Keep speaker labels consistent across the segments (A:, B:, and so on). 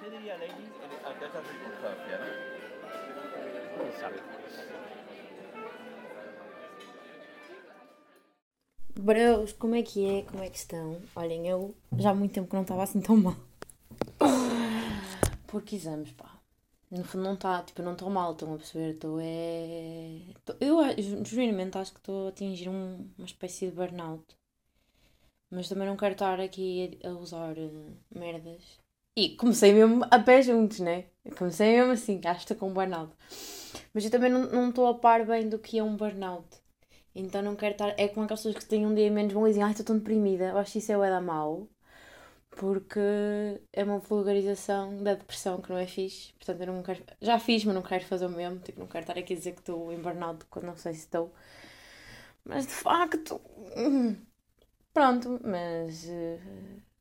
A: ¿Qué diría Lenny ante esta circunstancia? ¿no?
B: Quem sabe?
C: Bros, como é que é? Como é que estão? Olhem, eu já há muito tempo que não estava assim tão mal. Porque exames, pá. No fundo não está, tipo, não estou mal, estão a perceber? Estou é. tô- Eu genuinamente acho que estou a atingir um- uma espécie de burnout. Mas também não quero estar aqui a, a usar eh, merdas. E comecei mesmo a pé juntos, né? Comecei mesmo assim, acho que com um burnout. Mas eu também não estou a par bem do que é um burnout. Então não quero estar. É como aquelas pessoas que têm um dia menos bom e dizem, ai, estou tão deprimida. Eu acho que isso é o da mau. Porque é uma vulgarização da depressão que não é fixe. Portanto, eu não quero. Já fiz, mas não quero fazer o mesmo. Tipo, não quero estar aqui a dizer que estou em burnout quando não sei se estou. Mas de facto. Pronto, mas. eh,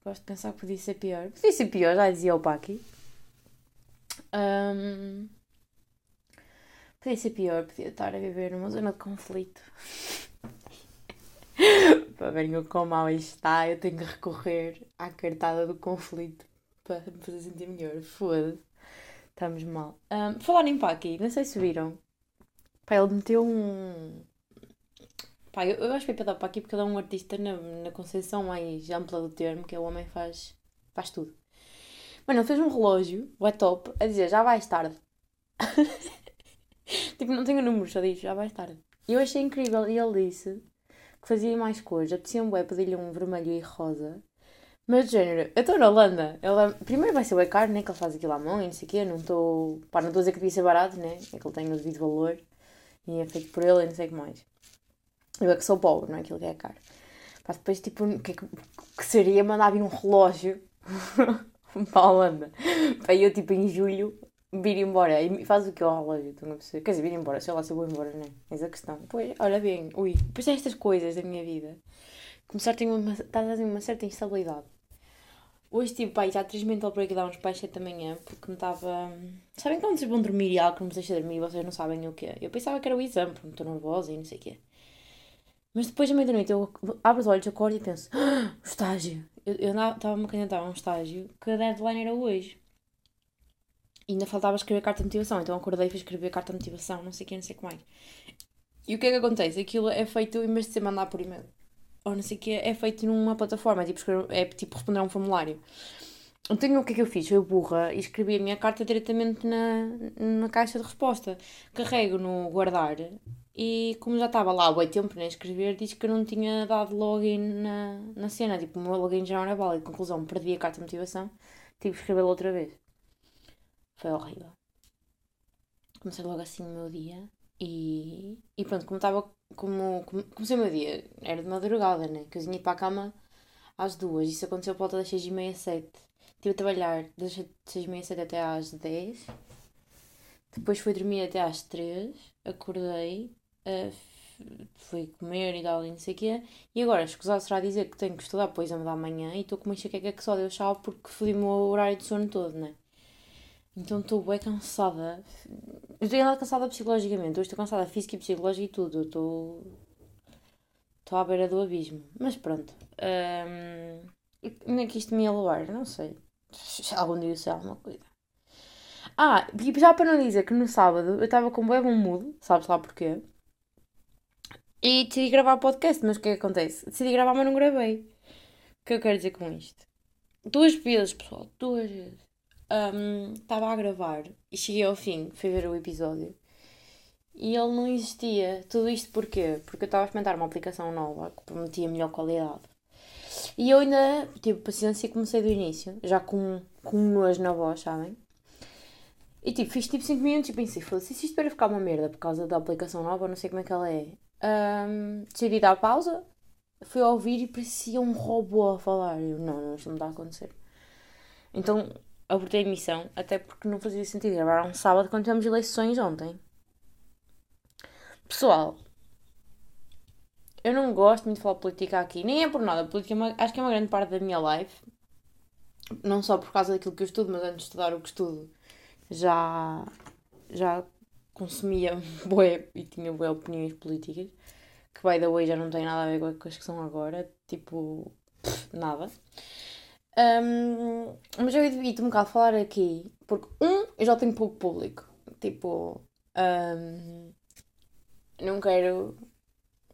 C: gosto de pensar que podia ser pior. Podia ser pior, já dizia o Paki. Ahm, podia ser pior, podia estar a viver numa zona de conflito. para verem o quão mal isto está, eu tenho que recorrer à cartada do conflito para me fazer sentir melhor. Foda-se. Estamos mal. Um, falar em Paki, não sei se viram. Pá, ele meteu um. Pá, eu, eu acho que é para Paki porque ele é um artista na, na concepção mais ampla do termo, que é o homem faz, faz tudo. Mano, ele fez um relógio, o é top, a dizer já vais tarde. tipo, não tenho números, só diz já vais tarde. E eu achei incrível, e ele disse que fazia mais cores, apetecia um bué pedir-lhe um vermelho e rosa. Mas género, eu estou na Holanda. Ela, primeiro vai ser bem caro, né? Que ele faz aquilo à mão e não sei o quê. Não estou. Pá, não estou a dizer que devia ser barato, né? É que ele tem o devido valor e é feito por ele e não sei o que mais. Eu é que sou pobre, não é aquilo que é caro. Pá, depois, tipo, o que, é que, que seria mandar vir um relógio para a Holanda? Para eu, tipo, em julho, vir embora. E faz o que ao relógio? Perceber? Quer dizer, vir embora, sei lá se eu vou embora, não é? Eis a questão. Pois, olha bem, ui, depois estas coisas da minha vida começar a uma, está a ter uma certa instabilidade. Hoje tive, pai, já três mental breakdowns para as 7 da manhã, porque me estava... Sabem quando vocês vão dormir e algo que não me deixa dormir vocês não sabem o que é? Eu pensava que era o exame, porque estou nervosa e não sei o quê. Mas depois, à meia-noite, eu abro os olhos, acordo e penso, ah, estágio. Eu estava-me a candidatar a um estágio que a deadline era hoje. E ainda faltava escrever carta de motivação, então acordei e fui escrever carta de motivação, não sei o que, não sei o que mais. E o que é que acontece? Aquilo é feito, em vez de ser mandar por e-mail, ou não sei o que, é feito numa plataforma, é tipo, escrever- é tipo responder a um formulário. Então o que é que eu fiz? Eu burra e escrevi a minha carta diretamente na, na caixa de resposta. Carrego no guardar e como já estava lá há bem tempo nem escrever, disse que eu não tinha dado login na, na cena. Tipo, o meu login já não era válido. Conclusão, perdi a carta de motivação, tive que escrevê-la outra vez. Foi horrível. Comecei logo assim o meu dia e, e pronto, como estava, como, como comecei o meu dia, era de madrugada, né? Que eu tinha ido para a cama às duas, isso aconteceu por volta das seis e meia, sete. Estive a trabalhar das seis e meia, sete até às dez. Depois fui dormir até às três, acordei, fui comer e tal e não sei o quê. E agora, escusado será dizer que tenho que estudar para o exame da manhã e estou com uma enxaqueca que só deu chave porque fodi o meu horário de sono todo, né? Então estou bem cansada. Estou ainda cansada psicologicamente. Hoje estou cansada física e psicológica e tudo. Estou. Estou à beira do abismo. Mas pronto. Onde é que isto me ia levar? Não sei. Se Algum dia eu sei alguma coisa. Ah, e já para não dizer que no sábado eu estava com bem bom mood, sabes lá porquê? E decidi gravar podcast, mas o que é que acontece? Decidi gravar, mas não gravei. O que eu quero dizer com isto? Duas vezes, pessoal, duas vezes. Estava a gravar e cheguei ao fim, fui ver o episódio e ele não existia. Tudo isto porquê? Porque eu estava a experimentar uma aplicação nova que prometia melhor qualidade. E eu ainda tive paciência e comecei do início, já com, com um nojo na voz, sabem? E tipo, fiz tipo 5 minutos e pensei, foda-se, se isto para ficar uma merda por causa da aplicação nova, não sei como é que ela é. Ahm, decidi dar pausa, fui a ouvir e parecia um robô a falar. Eu, não, não, isto não está a acontecer. Então, abortei a emissão, até porque não fazia sentido gravar um sábado quando tivemos eleições ontem. Pessoal, eu não gosto muito de falar política aqui, nem é por nada. Política é uma- acho que é uma grande parte da minha life. Não só por causa daquilo que eu estudo, mas antes de estudar o que estudo já, já consumia bué e tinha bué opiniões políticas. Que by the way já não tem nada a ver com as que são agora. Tipo, pff, nada. Um, mas eu evito um bocado falar aqui, porque, um, eu já tenho pouco público. Tipo, um, não quero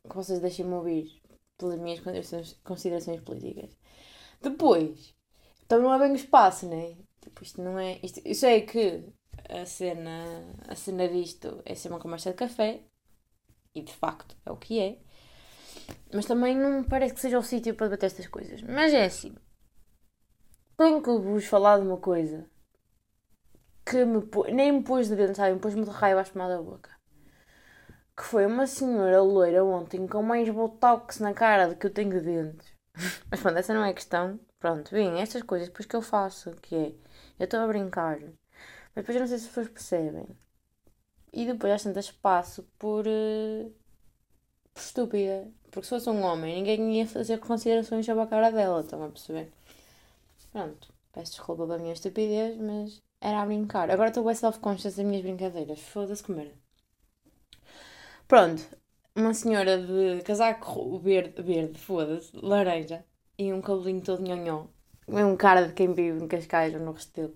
C: que vocês deixem-me ouvir pelas minhas considerações, considerações políticas. Depois, também não é bem o espaço, né? Tipo, isto não é. Isto, eu sei que a cena, a cena disto é ser uma conversa de café, e de facto é o que é, mas também não parece que seja o sítio para debater estas coisas. Mas é assim, tenho que vos falar de uma coisa que me nem me pôs de dentro, sabe? Me pôs-me de raiva espumar da boca. Que foi uma senhora loira ontem com mais botox na cara do que eu tenho de dentes. Mas pronto, essa não é a questão. Pronto, bem, estas coisas depois que eu faço, que é, eu estou a brincar, mas depois eu não sei se as pessoas percebem. E depois às tantas passo por, uh, por estúpida. Porque se fosse um homem, ninguém ia fazer considerações sobre a cara dela, estão a perceber? Pronto, peço desculpa pela minha estupidez, mas era a brincar. Agora estou bem self-conscious das minhas brincadeiras. Foda-se merda. Pronto, uma senhora de casaco verde, verde foda-se, laranja, e um cabelinho todo nhonhó. Um cara de quem vive em Cascais ou no Restelo.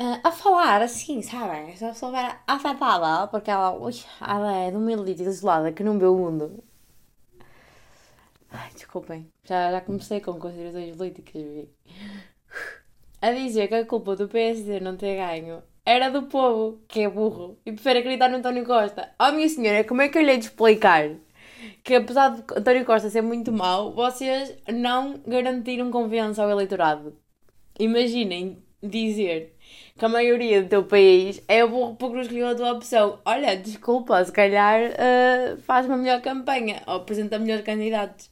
C: Uh, a falar assim, sabem? Se a pessoa vai afetada, porque ela, ui, ela é de uma elite isolada que não vê o mundo. Ai, desculpem, já, já comecei com considerações políticas. A dizer que a culpa do PSD não ter ganho era do povo, que é burro, e prefere acreditar no António Costa. Oh, minha senhora, como é que eu lhe hei de explicar que, apesar de António Costa ser muito mau, vocês não garantiram confiança ao eleitorado? Imaginem dizer que a maioria do teu país é burro porque não escolheu a tua opção. Olha, desculpa, se calhar uh, faz uma melhor campanha ou apresenta melhores candidatos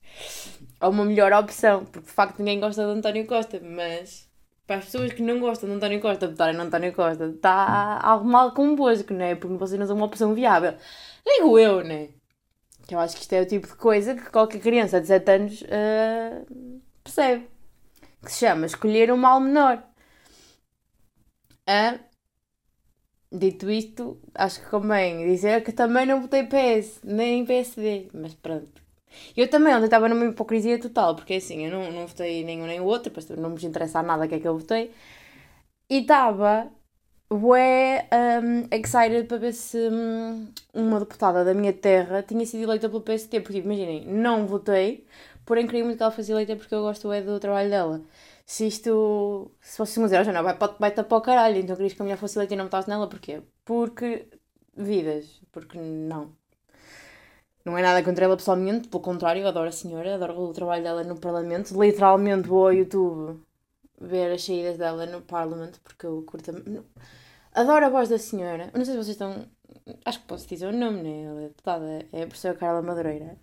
C: ou uma melhor opção, porque de facto ninguém gosta de António Costa, mas para as pessoas que não gostam de António Costa votarem no António Costa, está algo mal convosco, não é? Porque vocês não são uma opção viável. Digo eu, né? Que eu acho que isto é o tipo de coisa que qualquer criança de 7 anos uh, percebe. Que se chama escolher um mal menor. Dito isto, acho que convém dizer que também não votei PS, nem PSD. Mas pronto. Eu também ontem estava numa hipocrisia total, porque assim, eu não, não votei nenhum nem o outro, não me interessa nada o que é que eu votei. E estava ué, um, excited para ver se um, uma deputada da minha terra tinha sido eleita pelo PST, porque tipo, imaginem, não votei, porém queria muito que ela fosse eleita porque eu gosto é do trabalho dela. Se isto, se uma zero, já não, vai, vai para o caralho, então querias que a mulher fosse eleita e não votasse nela, porquê? Porque vidas, porque não. Não é nada contra ela pessoalmente, pelo contrário, adoro a senhora, adoro o trabalho dela no Parlamento. Literalmente vou ao YouTube ver as saídas dela no Parlamento, porque eu curto. Adoro a voz da senhora. Não sei se vocês estão. Acho que posso dizer o nome, né? Ela é deputada, é a professora Carla Madureira.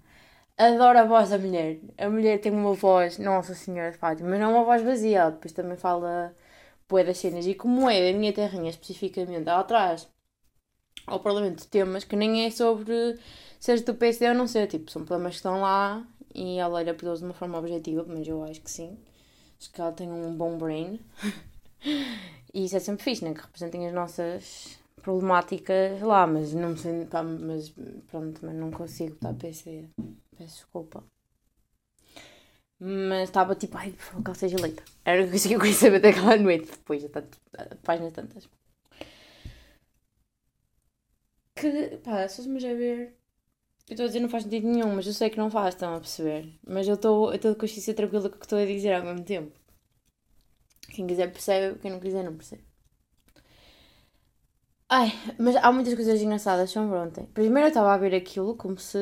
C: Adoro a voz da mulher. A mulher tem uma voz, Nossa Senhora de Fátima, mas não uma voz vazia. Ela depois também fala boé das cenas. E como é da minha terrinha especificamente, ela traz ao Parlamento temas que nem é sobre seja do PSD ou não ser, tipo, são problemas que estão lá e ela olha para eles de uma forma objetiva, mas eu acho que sim. Acho que ela tem um bom brain. e isso é sempre fixe, né? Que representem as nossas problemáticas lá, mas não sei, pá, mas pronto, mas não consigo estar PSD. Peço desculpa. Mas estava tipo, ai, por favor, que ela seja eleita. Era o que eu queria saber daquela noite, depois de tanto, páginas tantas. Que, pá, se fôssemos a ver eu estou a dizer não faz sentido nenhum, mas eu sei que não faz, estão a perceber. Mas eu estou de consciência tranquila com o que estou a dizer ao mesmo tempo. Quem quiser percebe, quem não quiser não percebe. Ai, mas há muitas coisas engraçadas sobre ontem. Primeiro eu estava a ver aquilo como se.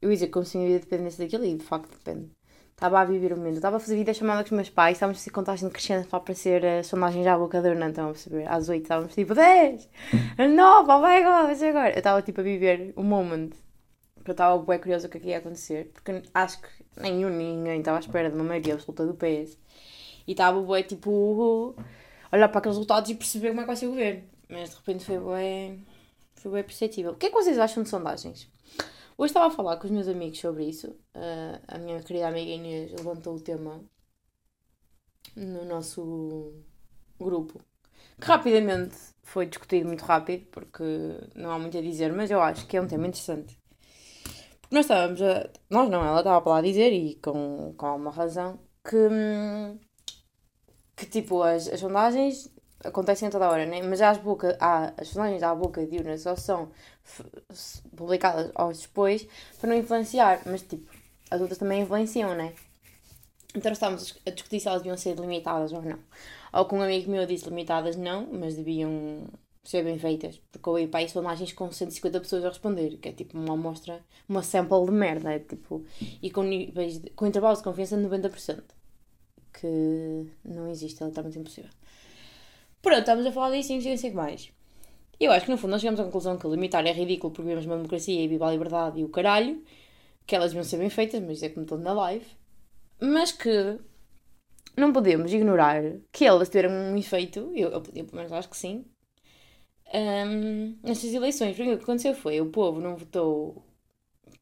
C: Eu ia dizer como se minha dependesse daquilo e de facto depende. Estava a viver o momento. Estava a fazer vida chamada com os meus pais, estávamos a fazer contagem crescente para aparecer a sondagem já à boca da não estão a perceber? Às 8 estávamos tipo 10, 9, oh my god, vai ser agora. Eu estava tipo a viver o moment porque eu estava bem curiosa o que é que ia acontecer, porque acho que nenhum, ninguém estava à espera de uma maioria absoluta do PS. E estava bem, tipo, olhar para aqueles resultados e perceber como é que vai ser o governo. Mas de repente foi bem, foi bem perceptível. O que é que vocês acham de sondagens? Hoje estava a falar com os meus amigos sobre isso. Uh, a minha querida amiga Inês levantou o tema no nosso grupo, que rapidamente foi discutido muito rápido, porque não há muito a dizer, mas eu acho que é um tema interessante. Nós estávamos a. Nós não, ela estava para lá dizer, e com, com alguma razão, que hum, que tipo, as, as sondagens acontecem a toda hora, né? Mas as, boca, há, as sondagens à boca de urna só são publicadas aos depois para não influenciar, mas tipo, as outras também influenciam, né? Então estávamos a discutir se elas deviam ser limitadas ou não. Ou com um amigo meu disse limitadas não, mas deviam ser bem feitas. Porque eu ia para aí sondagens com 150 pessoas a responder, que é tipo uma amostra, uma sample de merda. É, tipo, e com, com intervalos de confiança de 90%. Que não existe, é literalmente impossível. Pronto, estamos a falar disso e não sei o que mais. Eu acho que no fundo nós chegamos à conclusão que limitar é ridículo porque vivemos uma democracia e viva a liberdade e o caralho, que elas deviam ser bem feitas, mas é como todo na live. Mas que não podemos ignorar que elas tiveram um efeito, eu, eu, eu pelo menos acho que sim, um, nestas eleições. Porque o que aconteceu foi o povo não votou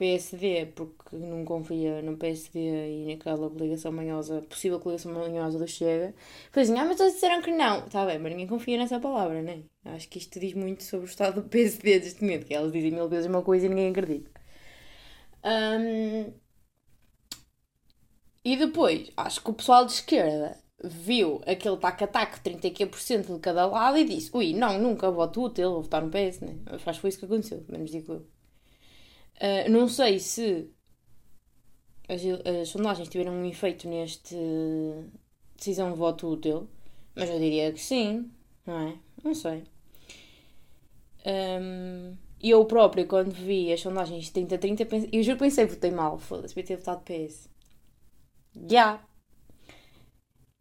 C: PSD porque não confia no PSD e naquela coligação manhosa, possível coligação manhosa do Chega. Foi assim, ah, mas todos disseram que não. Está bem, mas ninguém confia nessa palavra, né? Acho que isto diz muito sobre o estado do PSD deste momento, que elas dizem mil vezes uma coisa e ninguém acredita. Um, e depois, acho que o pessoal de esquerda viu aquele tac-a-tac, 30% de cada lado e disse: Ui, não, nunca voto útil, vou votar no PS, né? Acho que foi isso que aconteceu, menos digo eu. Uh, não sei se as, as, sondagens tiveram um efeito neste decisão de voto útil, mas eu diria que sim, não é? Não sei. Um, eu próprio, quando vi as sondagens 30-30, eu juro pensei, votei mal, foda-se, devia ter votado PS. Já. Yeah.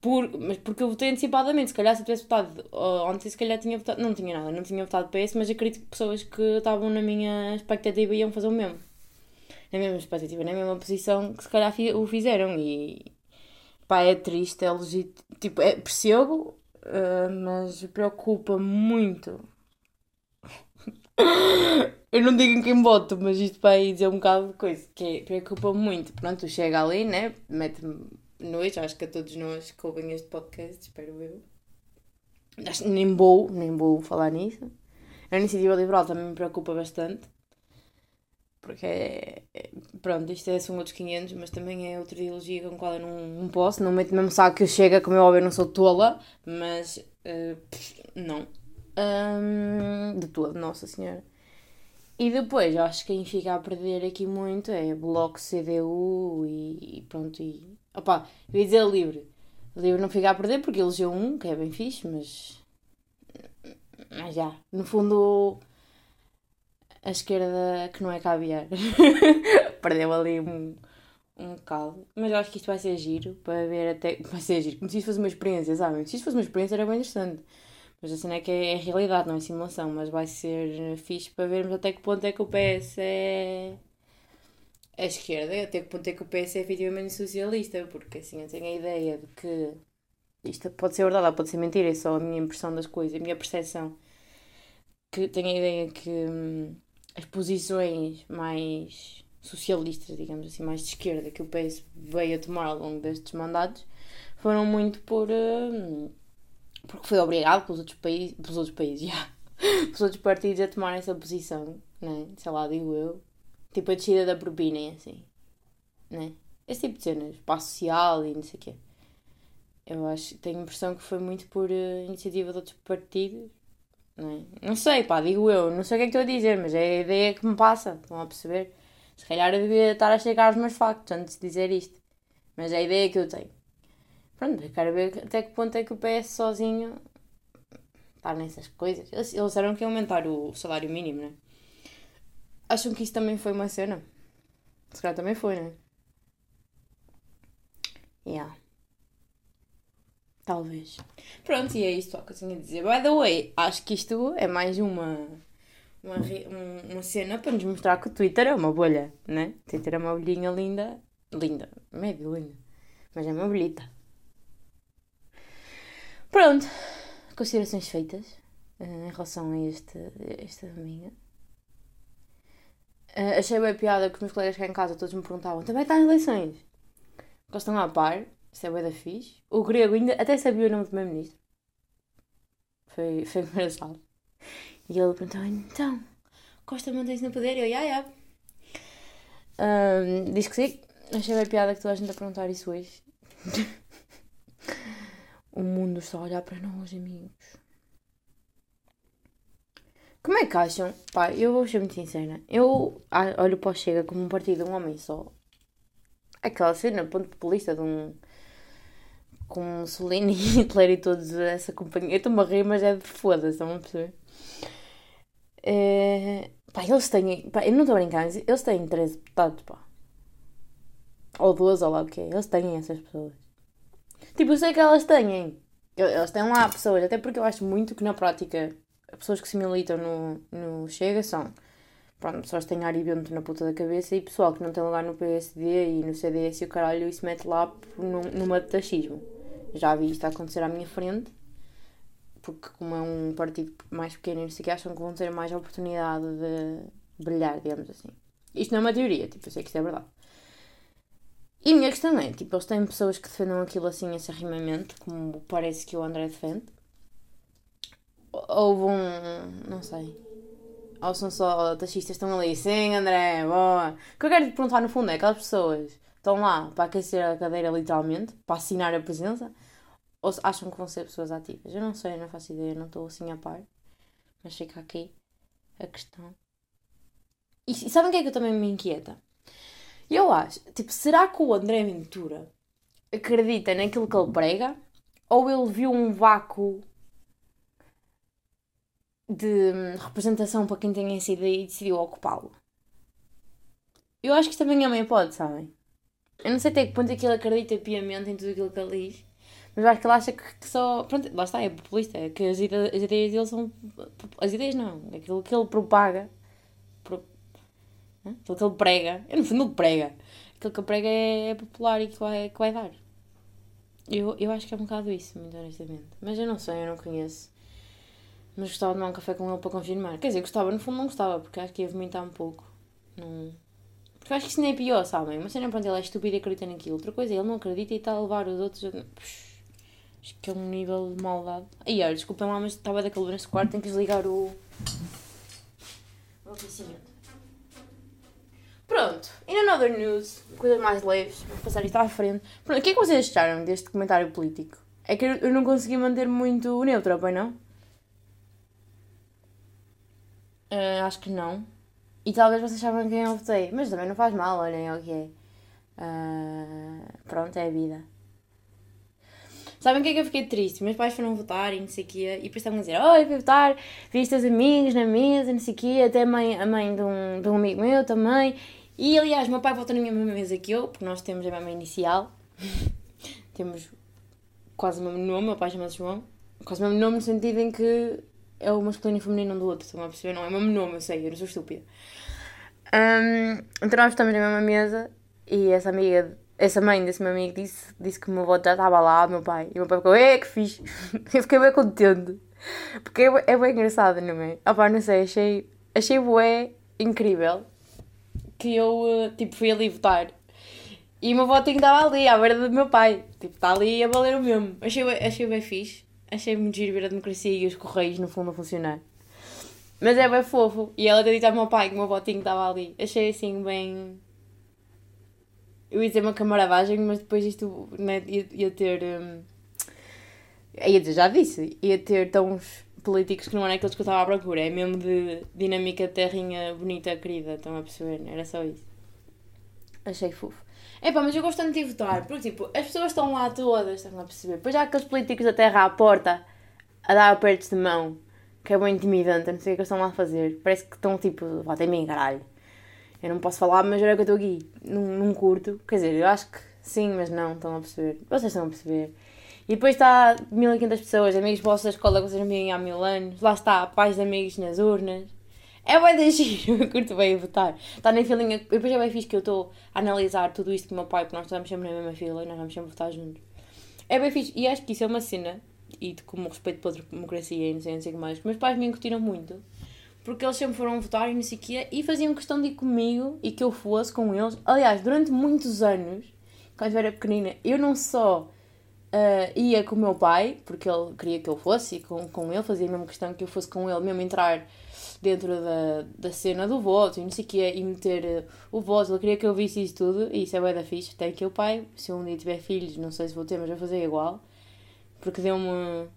C: Por, mas porque eu votei antecipadamente, se calhar se eu tivesse votado ontem, se calhar tinha votado. Não tinha nada, não tinha votado PS, mas acredito que pessoas que estavam na minha expectativa iam fazer o mesmo. Na mesma expectativa, na mesma posição que se calhar o fizeram. E pá, é triste, é legítimo. Tipo, é, percebo, uh, mas preocupa muito. eu não digo em quem voto, mas isto vai dizer um bocado de coisa que é, preocupa muito. Pronto, chega ali, né? Mete-me noite, acho que a todos nós que ouvem este podcast, espero eu. Acho, nem vou, nem vou falar nisso. A iniciativa liberal também me preocupa bastante. Porque é, é, pronto, isto é, são outros 500, mas também é outra ideologia com a qual eu não, não posso. Não meto mesmo saco que eu chega, como eu óbvio, não sou tola, mas uh, não. Um, de todo, Nossa Senhora. E depois, acho que quem fica a perder aqui muito é Bloco, CDU e, e pronto, e Opa, eu ia dizer livre. Livre não fica a perder porque elegeu um, que é bem fixe, mas. Mas já. No fundo, a esquerda que não é caviar. Perdeu ali um, um bocado. Mas eu acho que isto vai ser giro para ver até. Vai ser giro. Como se isto fosse uma experiência, sabem? Se isto fosse uma experiência era bem interessante. Mas assim é que é, é realidade, não é simulação. Mas vai ser fixe para vermos até que ponto é que o PS é a esquerda, até que ponto é que o PS é efetivamente socialista, porque assim eu tenho a ideia de que isto pode ser verdade ou pode ser mentira, é só a minha impressão das coisas, a minha percepção. Que tenho a ideia que hum, as posições mais socialistas, digamos assim, mais de esquerda que o PS veio a tomar ao longo destes mandatos foram muito por. Hum, porque foi obrigado pelos outros países, pelos outros países, já, pelos outros partidos a tomar essa posição, né? sei lá, digo eu Tipo a descida da propina e assim. Né? Esse tipo de cenas. Passo social e não sei o quê. Eu acho, tenho a impressão que foi muito por uh, iniciativa de outros partidos. Não, é? não sei, pá, digo eu. Não sei o que é que estou a dizer, mas é a ideia que me passa. Estão a perceber? Se calhar eu devia estar a chegar aos meus factos antes de dizer isto. Mas é a ideia que eu tenho. Pronto, quero ver até que ponto é que o PS sozinho está nessas coisas. Eles, disseram que ia aumentar o salário mínimo, né? Acham que isso também foi uma cena? Se calhar também foi, né? Yeah. Talvez. Pronto, e é isto que eu tinha a dizer. By the way, acho que isto é mais uma, uma, uma cena para nos mostrar que o Twitter é uma bolha, né? Twitter é uma bolhinha linda. Linda. Médio linda. Mas é uma bolhita. Pronto. Considerações feitas uh, em relação a este, esta amiga. Uh, achei bem piada que os meus colegas cá em casa todos me perguntavam: também está em eleições? Porque estão a par, isso é da fixe. O grego ainda até sabia o nome do meu ministro. Foi, foi engraçado. E ele perguntou: então, Costa mantém-se no poder? Eu, ya, ya. Um, diz que sim. Achei bem piada que toda a gente a perguntar isso hoje. o mundo está a olhar para nós, amigos. Como é que acham? Pá, eu vou ser muito sincera. Eu olho para o Chega como um partido de um homem só. Aquela cena, ponto populista de um. Com Mussolini, Hitler e todos essa companhia. Eu estou-me a rir, mas é de foda-se, estão a perceber? É... Pá, eles têm. Pá, eu não estou a brincar, eles têm 13 deputados, pá. Ou 12, ou lá o que é. Eles têm essas pessoas. Tipo, eu sei que elas têm. Eles têm lá pessoas, até porque eu acho muito que na prática pessoas que se militam no, no Chega são pronto, pessoas que têm ar e vento na puta da cabeça e pessoal que não tem lugar no PSD e no CDS e o caralho se mete lá num, numa de taxismo. Já vi isto acontecer à minha frente, porque como é um partido mais pequeno e não sei que acham que vão ter mais oportunidade de brilhar, digamos assim. Isto não é uma teoria, tipo, eu sei que isto é verdade. E a minha questão é, tipo, eles têm pessoas que defendam aquilo assim acerrimamente, como parece que o André defende. Houve um. não sei. Ou são só taxistas estão ali, sim, André, boa. O que eu quero te perguntar no fundo é: aquelas pessoas estão lá para aquecer a cadeira, literalmente, para assinar a presença, ou acham que vão ser pessoas ativas? Eu não sei, eu não faço ideia, não estou assim a par. Mas fica aqui a questão. E, e sabem o que é que eu também me inquieta? Eu acho, tipo, será que o André Ventura acredita naquilo que ele prega? Ou ele viu um vácuo de hum, representação para quem tem essa ideia e decidiu ocupá-lo? Eu acho que isto também é uma hipótese, sabem? Eu não sei até que ponto é que ele acredita piamente em tudo aquilo que ele diz, mas acho que ele acha que só. Pronto, lá está, é populista, é que as, ideias, as ideias dele são. As ideias não, aquilo que ele propaga Aquilo que ele prega. Eu, no fundo, ele prega. Aquilo que ele prega é, é popular e que vai, que vai dar. Eu, eu acho que é um bocado isso, muito honestamente. Mas eu não sei, eu não conheço. Mas gostava de tomar um café com ele para confirmar. Quer dizer, gostava, no fundo não gostava, porque acho que ia vomitar um pouco. Não... Porque acho que isso nem é pior, sabem? Uma cena, pronto, ele é estúpido e acredita naquilo. Outra coisa, ele não acredita e está a levar os outros. Puxa, acho que é um nível de maldade. Aí, olha, desculpem lá, mas estava daquele neste quarto, tenho que desligar o... O aquecimento. Pronto, in another news, coisas mais leves, vou passar isto à frente. Pronto, o que é que vocês acharam deste comentário político? É que eu não consegui manter muito neutro, bem não? Uh, acho que não. E talvez vocês saibam quem eu votei, mas também não faz mal, olhem o que é. Uh, pronto, é a vida. Sabem o que é que eu fiquei triste? Meus pais foram votar e não sei o quê, e depois estavam a dizer: Oi, fui votar, vi os teus amigos na mesa, não sei o quê, até a mãe, a mãe de, um, de um amigo meu também. E aliás, meu pai volta na mesma mesa que eu, porque nós temos a mesma inicial. temos quase o mesmo nome, meu pai chama-se João. Quase o mesmo nome no sentido em que é o masculino e o feminino um do outro, estão a perceber? Não é o mesmo nome, eu sei, eu não sou estúpida. Um, então nós estamos na mesma mesa e essa amiga, essa mãe desse meu amigo disse, disse que o meu avô já estava lá, meu pai. E o meu pai ficou, é que fixe. eu fiquei bem contente. Porque é, é bem engraçado, não é? Ah pá, não sei, achei, achei bué incrível que eu, eh, tipo, fui ali votar. E o meu votinho estava ali, à beira do meu pai. Tipo, está ali a valer o mesmo. Achei, achei bem fixe. Achei muito giro ver a democracia e os correios, no fundo, a funcionar. Mas é bem fofo. E ela ter dito ao meu pai que o meu votinho estava ali. Achei assim bem. Eu ia dizer uma camaradagem, mas depois isto né, ia, ia ter. Um... Ia dizer, já disse, ia ter tons políticos que não eram aqueles que eu estava à procura. É mesmo de dinâmica terrinha bonita, querida. Estão a perceber? Era só isso. Achei fofo. Epá, mas eu gosto tanto de votar, porque tipo, as pessoas estão lá todas, estão a perceber? Depois há aqueles políticos da terra à porta a dar apertos de mão, que é bem intimidante, não sei o que eles estão lá a fazer. Parece que estão tipo, vota em mim, caralho. Eu não posso falar, mas era que eu estou aqui, num, num curto. Quer dizer, eu acho que sim, mas não, estão a perceber. Vocês estão a perceber. E depois está 1500 pessoas, amigos vossos da escola que vocês não veem há mil anos. Lá está, pais de amigos nas urnas. É bem de giro, eu curto bem votar. Está na filinha. Depois é bem fixe que eu estou a analisar tudo isto com o meu pai, porque nós estamos sempre na mesma fila e nós vamos sempre votar juntos. É bem fixe. E acho que isso é uma cena, e como respeito pela democracia e não sei, não sei o que mais, que meus pais me incutiram muito. Porque eles sempre foram votar e não sei o quê, e faziam questão de ir comigo e que eu fosse com eles. Aliás, durante muitos anos, quando eu era pequenina, eu não só Uh, ia com o meu pai, porque ele queria que eu fosse, e com, com ele fazia a mesma questão que eu fosse com ele, mesmo entrar dentro da, da cena do voto e não sei o quê, e meter uh, o voto, ele queria que eu visse isso tudo, e isso é bem da fixe, tem que o pai, se um dia tiver filhos, não sei se vou ter, mas vou fazer igual, porque deu-me.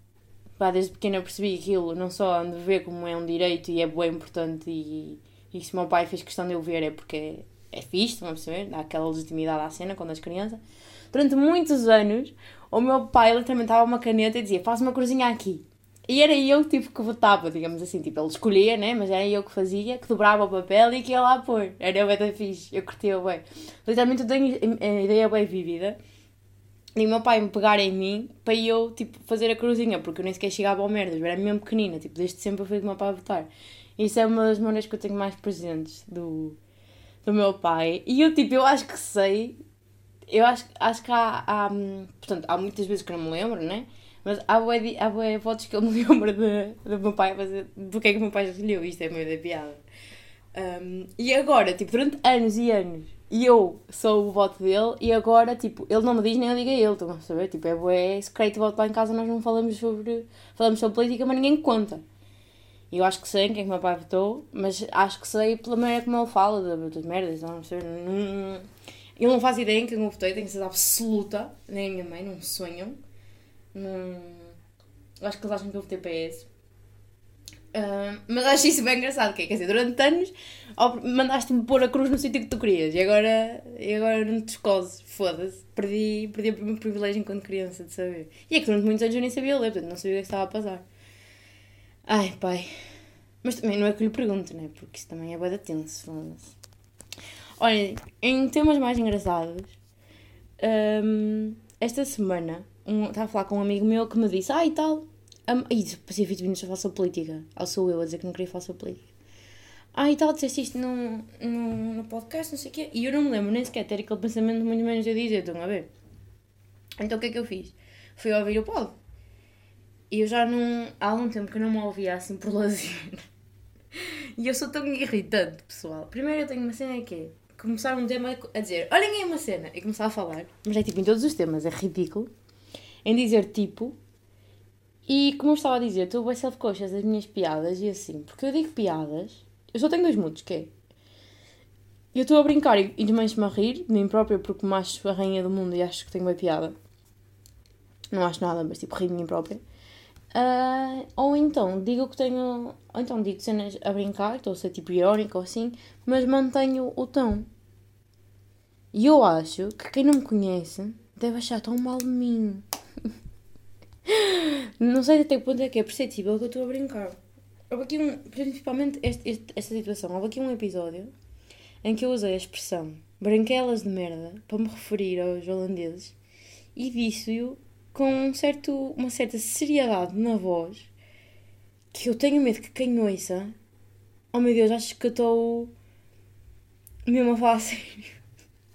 C: Pá, desde pequena percebi aquilo, não só ando ver como é um direito e é bem importante, e, e se o meu pai fez questão de eu ver é porque é, é fixe, estão a perceber? Dá aquela legitimidade à cena quando és criança. Durante muitos anos, o meu pai literalmente dava uma caneta e dizia: Faz uma cruzinha aqui. E era eu tipo, que votava, digamos assim, tipo, ele escolhia, né? Mas era eu que fazia, que dobrava o papel e que ia lá pôr. Era bem da fixe, eu curtia bem. Literalmente eu tenho a ideia bem vívida e o meu pai me pegar em mim para eu, tipo, fazer a cruzinha, porque eu nem sequer chegava ao merdas, eu era mesmo pequenina, tipo, desde sempre eu fui com o meu pai a votar. Isso é uma das maneiras que eu tenho mais presentes do, do meu pai. E eu, tipo, eu acho que sei, eu acho, acho que há, há, portanto, há muitas vezes que não me lembro, né? Mas há bué, há bué fotos que eu me lembro de, do meu pai fazer, do que é que o meu pai escolheu, isto é meio da piada. Um, e agora, tipo, durante anos e anos, e eu sou o voto dele, e agora, tipo, ele não me diz nem eu digo a ele, estão a saber? Tipo, é bué secreto voto lá em casa, nós não falamos sobre, falamos sobre política, mas ninguém conta. E eu acho que sei quem é que meu pai votou, mas acho que sei pela maneira como ele fala das merdas, não sei, eu não faço ideia em quem eu votei, tenho certeza absoluta, nem a minha mãe, não sonham. Eu acho que eles acham que eu votei. Uh, mas acho isso bem engraçado, que é, quer dizer, durante anos mandaste-me pôr a cruz no sítio que tu querias e agora, e agora não te escoses, foda-se. Perdi, perdi o meu privilégio enquanto criança de saber. E é que durante muitos anos eu nem sabia ler, portanto não sabia o que estava a passar. Ai, pai. Mas também não é que lhe pergunto, né? Porque isso também é bem da tenso, foda-se. Olha, em temas mais engraçados, um, esta semana um, estava a falar com um amigo meu que me disse, ah e tal, um, e passei 20 minutos a falar sobre política. Ou sou eu a dizer que não queria falar sobre política. Ah e tal, disseste isto no, no, podcast, não sei o quê. E eu não me lembro nem sequer ter aquele pensamento muito menos a dizer, estão a ver? Então o que é que eu fiz? Fui ouvir o pod. E eu já não. Há algum tempo que eu não me ouvia assim por lazer. e eu sou tão irritante, pessoal. Primeiro eu tenho uma cena que é começar um tema a dizer olhem aí uma cena e começar a falar. Mas é tipo em todos os temas, é ridículo. Em dizer tipo. E como eu estava a dizer, estou bem self-conscious das minhas piadas e assim. Porque eu digo piadas. Eu só tenho dois moods, que é. Eu estou a brincar e, e desmancho-me a rir de mim própria porque me acho a rainha do mundo e acho que tenho uma piada. Não acho nada, mas tipo, rir de mim própria. Uh, ou então digo que tenho. Ou então digo cenas a brincar, estou a ser tipo irónica ou assim, mas mantenho o tom. E eu acho que quem não me conhece deve achar tão mal de mim. Não sei até que ponto é que é perceptível que eu estou a brincar. Houve aqui um. Principalmente este, este, esta situação, houve aqui um episódio em que eu usei a expressão branquelas de merda para me referir aos holandeses e disse-o com um certo, uma certa seriedade na voz que eu tenho medo que quem ouça. Oh meu Deus, acho que estou mesmo a falar sério.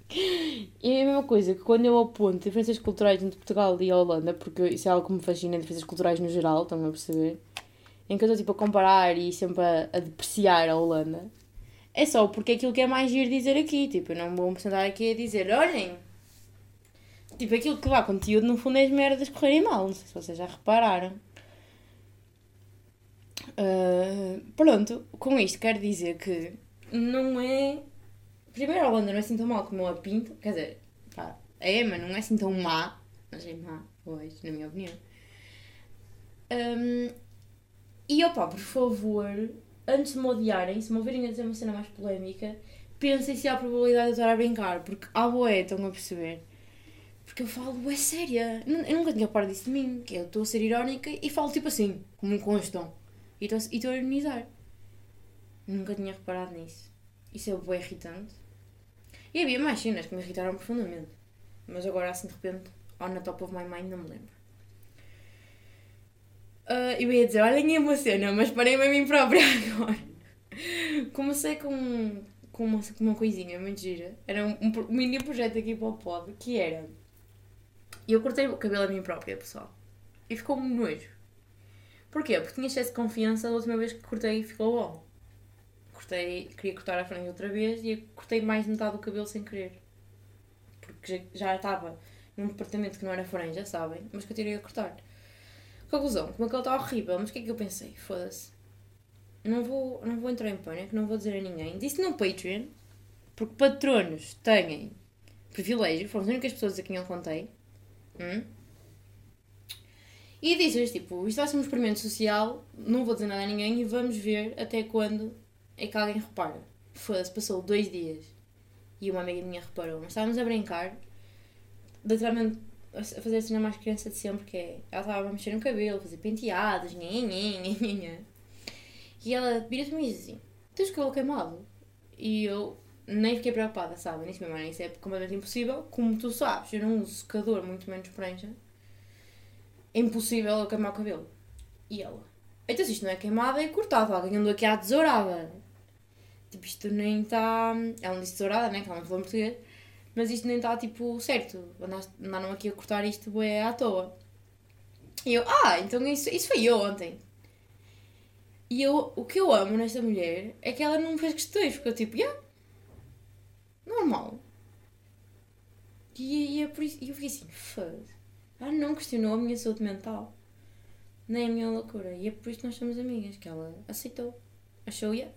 C: E é a mesma coisa que quando eu aponto diferenças culturais entre Portugal e a Holanda, porque isso é algo que me fascina, diferenças culturais no geral, estão a perceber? Em que eu estou tipo a comparar e sempre a, a depreciar a Holanda, é só porque é aquilo que é mais giro dizer aqui. Tipo, eu não vou me sentar aqui a dizer: olhem, tipo, aquilo que lá conteúdo no fundo é as merdas correrem mal. Não sei se vocês já repararam. Uh, pronto, com isto quero dizer que não é Primeiro, a Holanda não é assim tão mal como eu a pinto. Quer dizer, pá, é, mas não é assim tão má. Mas é má, hoje, na minha opinião. Um, e opá, por favor, antes de me odiarem, se me ouvirem a dizer uma cena mais polémica, pensem se há a probabilidade de eu estar a brincar. Porque há boé, estão a perceber. Porque eu falo, é séria. Eu nunca tinha reparado disso de mim. Que eu estou a ser irónica e falo tipo assim, como um constam. E estou a ironizar. Nunca tinha reparado nisso. Isso é bem irritante. E havia mais cenas que me irritaram profundamente. Mas agora, assim, de repente, on the top of my mind, não me lembro. Uh, eu ia dizer, olhem a uma cena, mas parei-me a mim própria agora. Comecei com, com, uma, com uma coisinha muito gira. Era um, um mini projeto aqui para o pod, que era... Eu cortei o cabelo a mim própria, pessoal. E ficou-me nojo. Porquê? Porque tinha excesso de confiança da última vez que cortei e ficou bom cortei, queria cortar a franja outra vez e cortei mais metade do cabelo sem querer. Porque já, estava num departamento que não era franja, sabem? Mas que eu tirei a cortar. Conclusão, como aquele está horrível, mas o que é que eu pensei? Foda-se. Não vou, não vou entrar em pânico, não vou dizer a ninguém. Disse no Patreon, porque patronos têm privilégio, foram as únicas pessoas a quem eu contei. Hum? E disse tipo, isto vai ser um experimento social, não vou dizer nada a ninguém e vamos ver até quando é que alguém repara. Foda-se, passou dois dias e uma amiga minha reparou, mas estávamos a brincar, literalmente a fazer a cena mais criança de sempre, que é, ela estava a mexer no cabelo, fazer penteados, nhanhanhan, e ela vira-se-me e diz assim, tens cabelo queimado? E eu nem fiquei preocupada, sabe? Nisso mesmo, isso é completamente impossível. Como tu sabes, eu não uso secador, muito menos prancha. É impossível eu queimar o cabelo. E ela, então se isto não é queimada, é cortado. Alguém andou aqui à tesourada. Tipo, isto nem está. Ela não disse tesourada, né? Que ela não falou português. Mas isto nem está, tipo, certo. Andaram aqui a cortar isto é à toa. E eu, ah, então isso, isso foi eu ontem. E eu, o que eu amo nesta mulher é que ela não me fez questões, porque eu tipo, yeah, normal. E, e é por isso, e eu fiquei assim, foda ela não questionou a minha saúde mental, nem a minha loucura. E é por isso que nós somos amigas, que ela aceitou. Achou, yeah,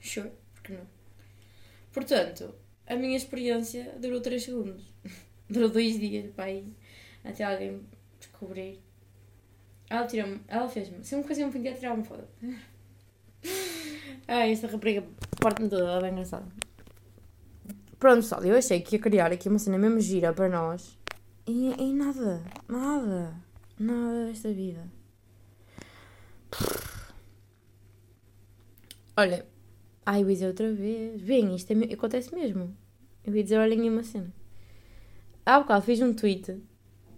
C: sure, porque não? Portanto, a minha experiência durou 3 segundos. durou 2 dias, pai, até alguém descobrir. Ela tirou-me, ela fez-me, se eu me fazia um penteado, tirava-me foda. Ai, esta rapariga parte-me toda, ela é bem engraçada. Pronto, pessoal, eu achei que ia criar aqui uma cena mesmo gira para nós. E, e nada, nada, nada desta vida. Olha, ai, eu outra vez. Bem, isto é, acontece mesmo. Eu ia dizer, olhem uma cena. Há bocado fiz um tweet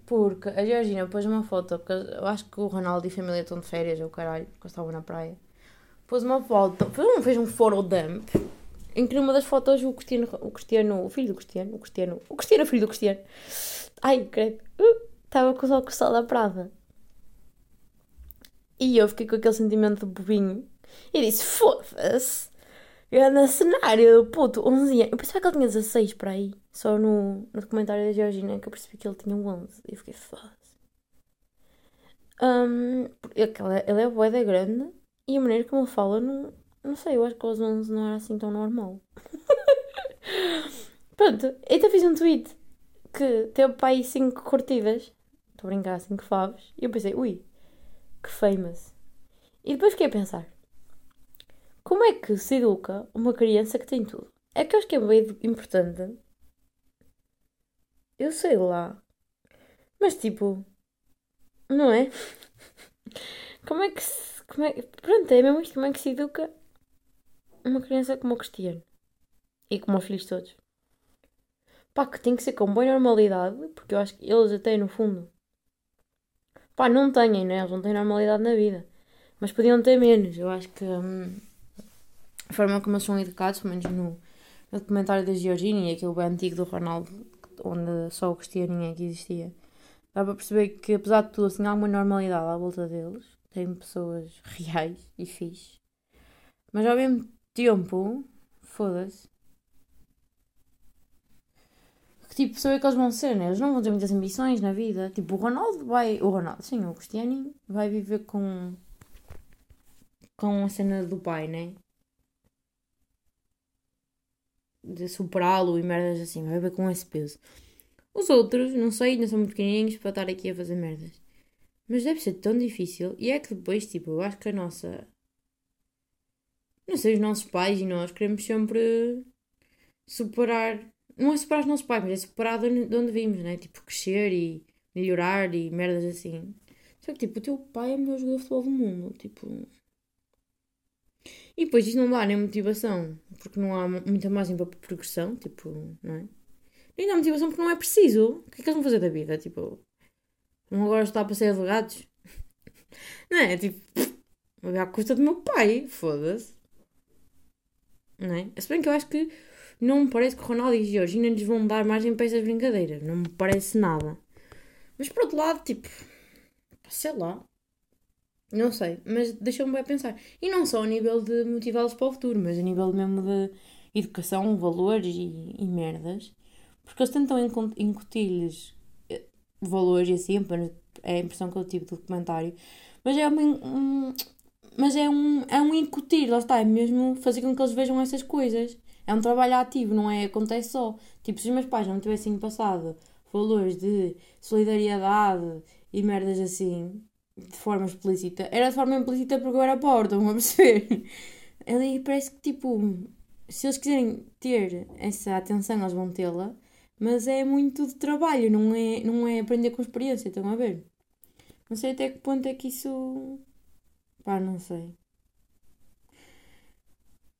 C: porque a Georgina pôs uma foto, porque eu acho que o Ronaldo e a família estão de férias, ou caralho, porque eu estava na praia. Pôs uma foto, fez um, fez um photo dump em que numa das fotos o Cristiano, o Cristiano, o filho do Cristiano, o Cristiano, o Cristiano, o filho do Cristiano, ai, credo, uh, estava com os óculos só da Prada. E eu fiquei com aquele sentimento de bobinho e disse: Foda-se, grande cenário, puto, 11 anos. Eu pensava que ele tinha 16 para aí, só no, no documentário da Georgina que eu percebi que ele tinha 11. E eu fiquei: Foda-se. Um, ele é boeda grande e a maneira como ele fala não, não sei, eu acho que aos 11 não era assim tão normal. Pronto, então fiz um tweet que teve para aí 5 curtidas. Estou a brincar, 5 favos. E eu pensei, ui, que famous. E depois fiquei a pensar: como é que se educa uma criança que tem tudo? É que eu acho que é bem importante. Eu sei lá. Mas tipo, não é? Como é que se. Como é, pronto, é mesmo isto. Como é que se educa uma criança como o Cristiano e como os filhos todos. Pá, que tem que ser com boa normalidade, porque eu acho que eles até no fundo, pá, não têm, né? Eles não têm normalidade na vida, mas podiam ter menos. Eu acho que hum, a forma como eles são educados, pelo menos no, no documentário da Georgina aquele bem antigo do Ronaldo, onde só o Cristiano é que existia, dá para perceber que apesar de tudo, assim, há uma normalidade à volta deles. Tem pessoas reais e fixe. Mas ao mesmo tempo, foda-se. Que tipo de pessoa é que eles vão ser, né? Eles não vão ter muitas ambições na vida. Tipo, o Ronaldo vai. O Ronaldo, sim, o Cristiano vai viver com. com a cena do pai, né? De superá-lo e merdas assim. Vai viver com esse peso. Os outros, não sei, ainda são muito pequenininhos para estar aqui a fazer merdas. Mas deve ser tão difícil. E é que depois, tipo, eu acho que a nossa não sei, os nossos pais e nós queremos sempre superar. Não é superar os nossos pais, mas é superar de onde, de onde vimos, né? Tipo, crescer e melhorar e merdas assim. Só que, tipo, o teu pai é o melhor jogador de futebol do mundo. Tipo. E depois isto não dá nem motivação, porque não há muita margem para progressão, tipo, não é? Nem dá motivação porque não é preciso. O que é que eles vão fazer da vida? Tipo, vão agora estar para ser advogados? Não é? Tipo, à custa do meu pai, foda-se não é? Se bem que eu acho que não me parece que Ronaldo e Georgina lhes vão dar margem para essas brincadeiras. Não me parece nada. Mas por outro lado, tipo, sei lá. Não sei, mas deixou-me bem pensar. E não só a nível de motivá-los para o futuro, mas a nível mesmo de educação, valores e, e merdas. Porque eles tentam incutir-lhes eh, valores e assim, é a impressão que eu tive do documentário. Mas é um, mas é um, é um incutir, lá está, é mesmo fazer com que eles vejam essas coisas. É um trabalho ativo, não é? Acontece só. Tipo, se os meus pais não tivessem passado valores de solidariedade e merdas assim, de forma explícita. Era de forma implícita porque eu era pobre, estão a perceber? Ali parece que, tipo, se eles quiserem ter essa atenção, eles vão tê-la, mas é muito de trabalho, não é, não é aprender com experiência, estão a ver? Não sei até que ponto é que isso. Pá, não sei.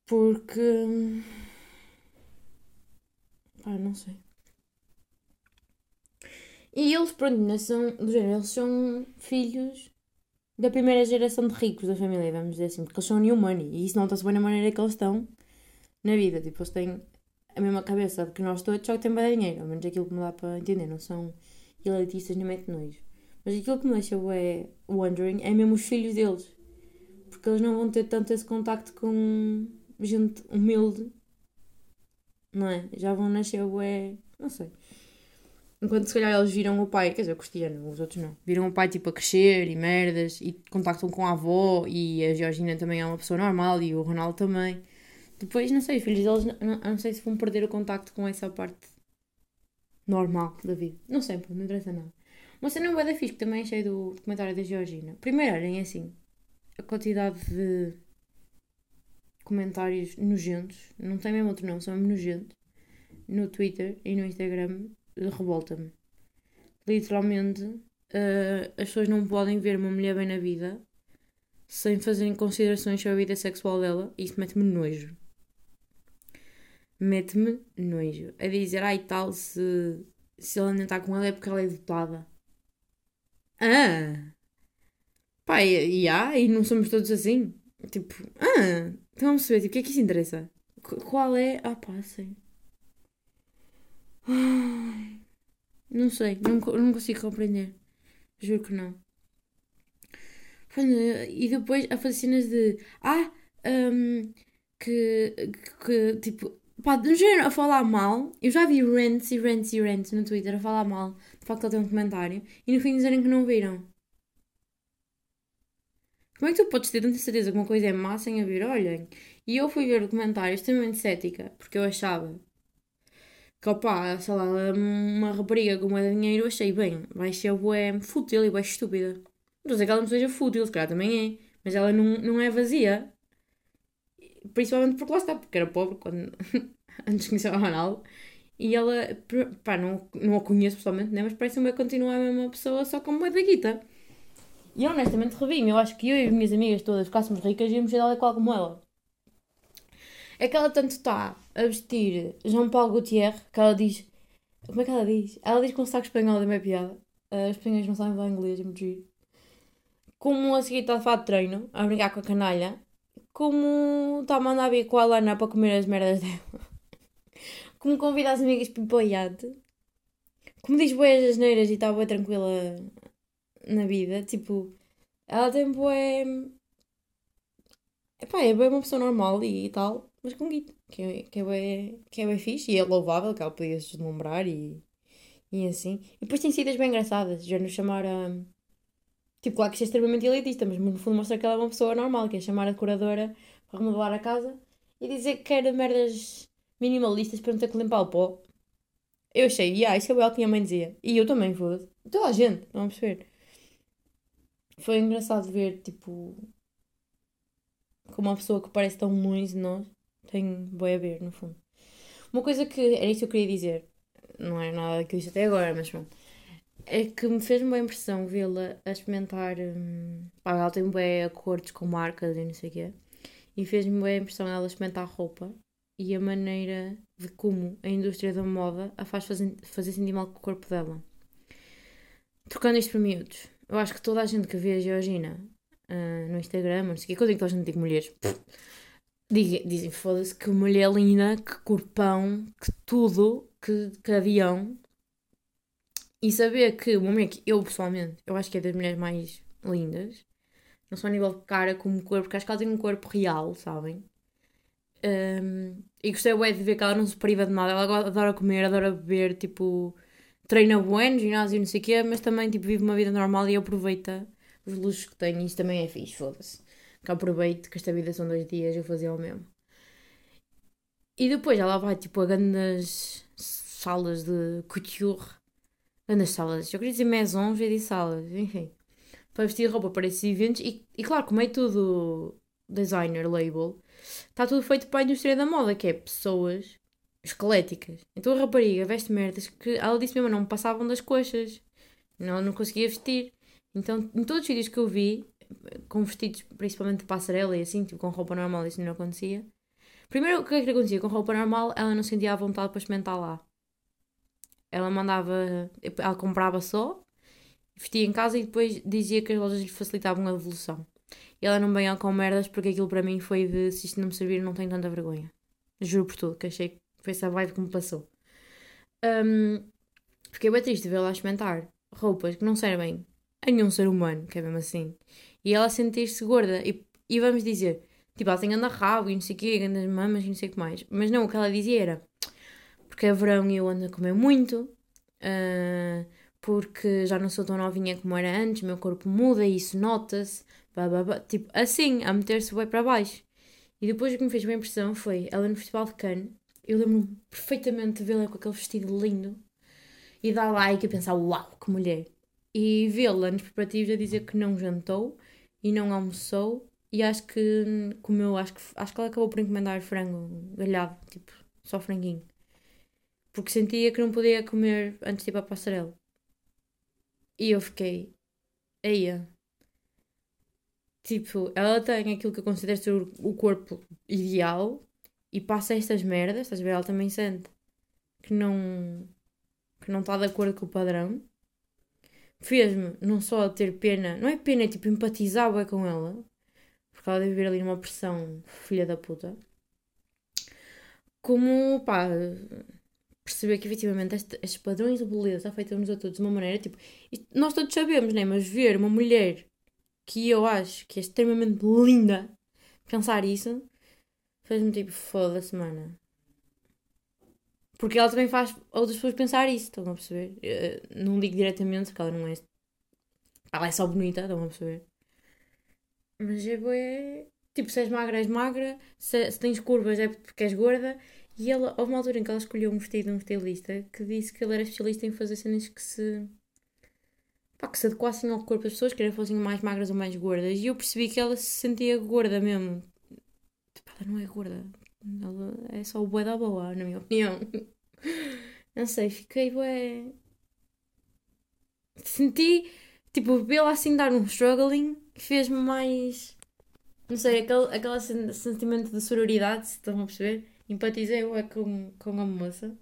C: Porque. Pá, não sei. E eles, pronto, ainda são. Do género, eles são filhos da primeira geração de ricos da família, vamos dizer assim, porque eles são new money e isso não está-se bem na maneira que eles estão na vida. Tipo, eles têm a mesma cabeça que nós todos, só que têm bem dinheiro, ao menos aquilo que me dá para entender, não são elitistas nem mete nojo. Mas aquilo que me deixa é wondering é mesmo os filhos deles, porque eles não vão ter tanto esse contacto com gente humilde, não é? Já vão nascer, é, não sei. Enquanto se calhar eles viram o pai, quer dizer, o Cristiano, os outros não, viram o pai tipo a crescer e merdas e contactam com a avó e a Georgina também é uma pessoa normal e o Ronaldo também. Depois, não sei, os filhos deles, não, não sei se vão perder o contacto com essa parte normal da vida. Não sei, não interessa nada. Uma cena boa da fixe, que também achei do documentário da Georgina. Primeiro, olhem assim, a quantidade de comentários nojentos, não tem mesmo outro nome, são mesmo nojentos, no Twitter e no Instagram revolta-me. Literalmente, uh, as pessoas não podem ver uma mulher bem na vida sem fazerem considerações sobre a vida sexual dela isso mete-me nojo. Mete-me nojo. A dizer, ai tal, se, se ela não está com ela é porque ela é dotada. Ah! Pá, e, e, ah, e não somos todos assim? Tipo, ah! Então vamos saber, tipo, o que é que isso interessa? Qual é. Ah, pá, sei. Não sei, não, não consigo compreender. Juro que não. E depois a fazer cenas de. Ah, um, que, que. Tipo. Pá, de género a falar mal. Eu já vi rants e rants e rants no Twitter a falar mal. De facto, ele tem um comentário. E no fim dizerem que não viram. Como é que tu podes ter tanta certeza que uma coisa é má sem a ver? Olhem. E eu fui ver o comentário extremamente cética. Porque eu achava que opá, sei lá, uma rapariga com moeda de dinheiro, achei bem, vai ser bué fútil e bué estúpida. Não a dizer que ela não seja fútil, se calhar também é, mas ela não, não é vazia. Principalmente porque lá está, porque era pobre quando, antes de conhecer o Ronaldo. E ela, pá, não, não a conheço pessoalmente, né? mas parece-me continuar a mesma pessoa, só com moeda guita. E honestamente revi-me, eu acho que eu e as minhas amigas todas ficássemos ricas íamos ser dela qual como ela. É que ela tanto está a vestir João Paulo Gaultier que ela diz. Como é que ela diz? Ela diz com um saco espanhol da minha piada. Uh, os espanhóis não sabem falar inglês, é muito giro. Como a seguir está a falar de treino, a brincar com a canalha. Como está a mandar vir com a Lana para comer as merdas dela. Como convida as amigas para ir o. Como diz boas asneiras e está boa tranquila na vida. Tipo, ela tem boa. Epá, é bem uma pessoa normal e tal mas com guito, que é, que é, que é bem fixe e é louvável que ela podia se deslumbrar e, e assim. E depois tem sidas bem engraçadas, já nos chamar a. Tipo, claro que isto é extremamente elitista, mas no fundo mostra que ela é uma pessoa normal, que é chamar a decoradora para remodelar a casa e dizer que quer merdas minimalistas para não ter que limpar o pó. Eu achei, yeah, isso é o que a minha mãe dizia. E eu também, foda-se. Toda a gente, não perceber. Foi engraçado ver, tipo, como uma pessoa que parece tão longe de nós tenho boi a ver, no fundo. Uma coisa que era isso que eu queria dizer, não é nada que eu disse até agora, mas pronto. É que me fez uma impressão vê-la a experimentar. Hum, pá, ela tem bem acordos com marcas e não sei o quê. E fez-me bem a impressão ela experimentar roupa e a maneira de como a indústria da moda a faz fazer, fazer sentir mal com o corpo dela. Trocando isto por miúdos, eu acho que toda a gente que vê a Georgina uh, no Instagram, não sei o quê, que eu digo que toda a gente diz mulheres, pff, Dizem, foda-se, que mulher linda, que corpão, que tudo, que, que avião. E saber que o momento que eu pessoalmente, eu acho que é das mulheres mais lindas, não só a nível de cara como corpo, porque acho que ela tem um corpo real, sabem? Um, e gostei bem de ver que ela não se priva de nada, ela adora comer, adora beber, tipo, treina bueno, ginásio não sei o quê, mas também tipo, vive uma vida normal e aproveita os luxos que tem e isso também é fixe, foda-se que aproveito que esta vida são dois dias, eu fazia o mesmo. E depois ela vai tipo a grandes salas de couture, Grandes salas. Eu queria dizer maisons, eu disse salas, enfim. Para vestir roupa para esses eventos. E, e claro, como é tudo designer label, está tudo feito para a indústria da moda, que é pessoas esqueléticas. Então a rapariga veste merdas que ela disse mesmo não me passavam das coxas. Não, não conseguia vestir. Então, em todos os vídeos que eu vi, com vestidos principalmente de passarela e assim, tipo com roupa normal, isso não acontecia. Primeiro, o que é que acontecia? Com roupa normal, ela não sentia a vontade para experimentar lá. Ela mandava, ela comprava só, vestia em casa e depois dizia que as lojas lhe facilitavam a devolução. E ela não venha com merdas porque aquilo para mim foi de se isto não me servir, não tenho tanta vergonha. Juro por tudo, que achei que foi essa vibe que me passou. Um, fiquei bem triste de vê-la experimentar roupas que não servem a nenhum ser humano, que é mesmo assim. E ela sentir-se gorda. E, e vamos dizer, tipo, ela tem anda rabo e não sei o quê, anda mamas e não sei o que mais. Mas não, o que ela dizia era porque é verão e eu ando a comer muito, uh, porque já não sou tão novinha como era antes, meu corpo muda e isso nota-se, tipo, assim, a meter-se bem para baixo. E depois o que me fez bem impressão foi ela no Festival de Cannes, eu lembro-me perfeitamente de vê-la com aquele vestido lindo e dar like e pensar, uau, que mulher. E vê-la nos preparativos a dizer que não jantou e não almoçou e acho que comeu, acho que, acho que ela acabou por encomendar frango galhado, tipo, só franguinho. Porque sentia que não podia comer antes de ir para a passarela. E eu fiquei, aí Tipo, ela tem aquilo que eu considero ser o corpo ideal e passa estas merdas, estás a ver? Ela também sente que não que não está de acordo com o padrão. Fez-me não só ter pena, não é pena, é tipo empatizar bem com ela, porque ela deve vir ali numa pressão filha da puta. Como, pá, perceber que efetivamente este, estes padrões de beleza afetam-nos a todos de uma maneira, tipo, nós todos sabemos, né? Mas ver uma mulher que eu acho que é extremamente linda pensar isso fez-me tipo, foda-se, mana. Porque ela também faz outras pessoas pensar isso, estão a perceber? Eu não digo diretamente, porque ela não é. Ela é só bonita, estão a perceber? Mas é boé. Tipo, se és magra, és magra, se, se, tens curvas é porque és gorda. E ela, houve uma altura em que ela escolheu um vestido de um estilista que disse que ele era especialista em fazer cenas que se. pá, que se adequassem ao corpo das pessoas, que fossem mais magras ou mais gordas. E eu percebi que ela se sentia gorda mesmo. Tipo, ela não é gorda. Ela é só o bué da boa, na minha opinião. Não sei, fiquei bué. Senti, tipo, vê-la assim dar um struggling fez-me mais. Não sei, aquele, aquele sentimento de sororidade, se estão a perceber? Empatizei ué, com, com a moça.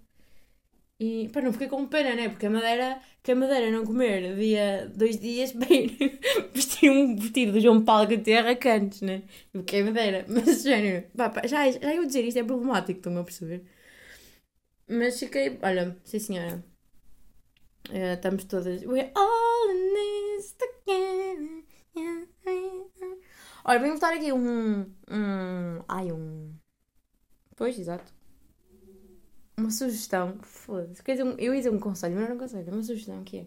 C: E pá, não fiquei com pena, né? Porque a Madeira, que a Madeira não comer dia, dois dias, bem, vestir um vestido de João Paulo Terra cantos, né? Porque é Madeira. Mas, género, pá, pá, já, já eu dizer isto é problemático, estão a perceber? Mas fiquei, olha, sim senhora. Uh, estamos todas. We're all in this together. Olha, vamos botar aqui um. um ai, um. Pois, exato uma sugestão, foda-se, eu ia dizer um conselho, mas não é um conselho, é uma sugestão que é.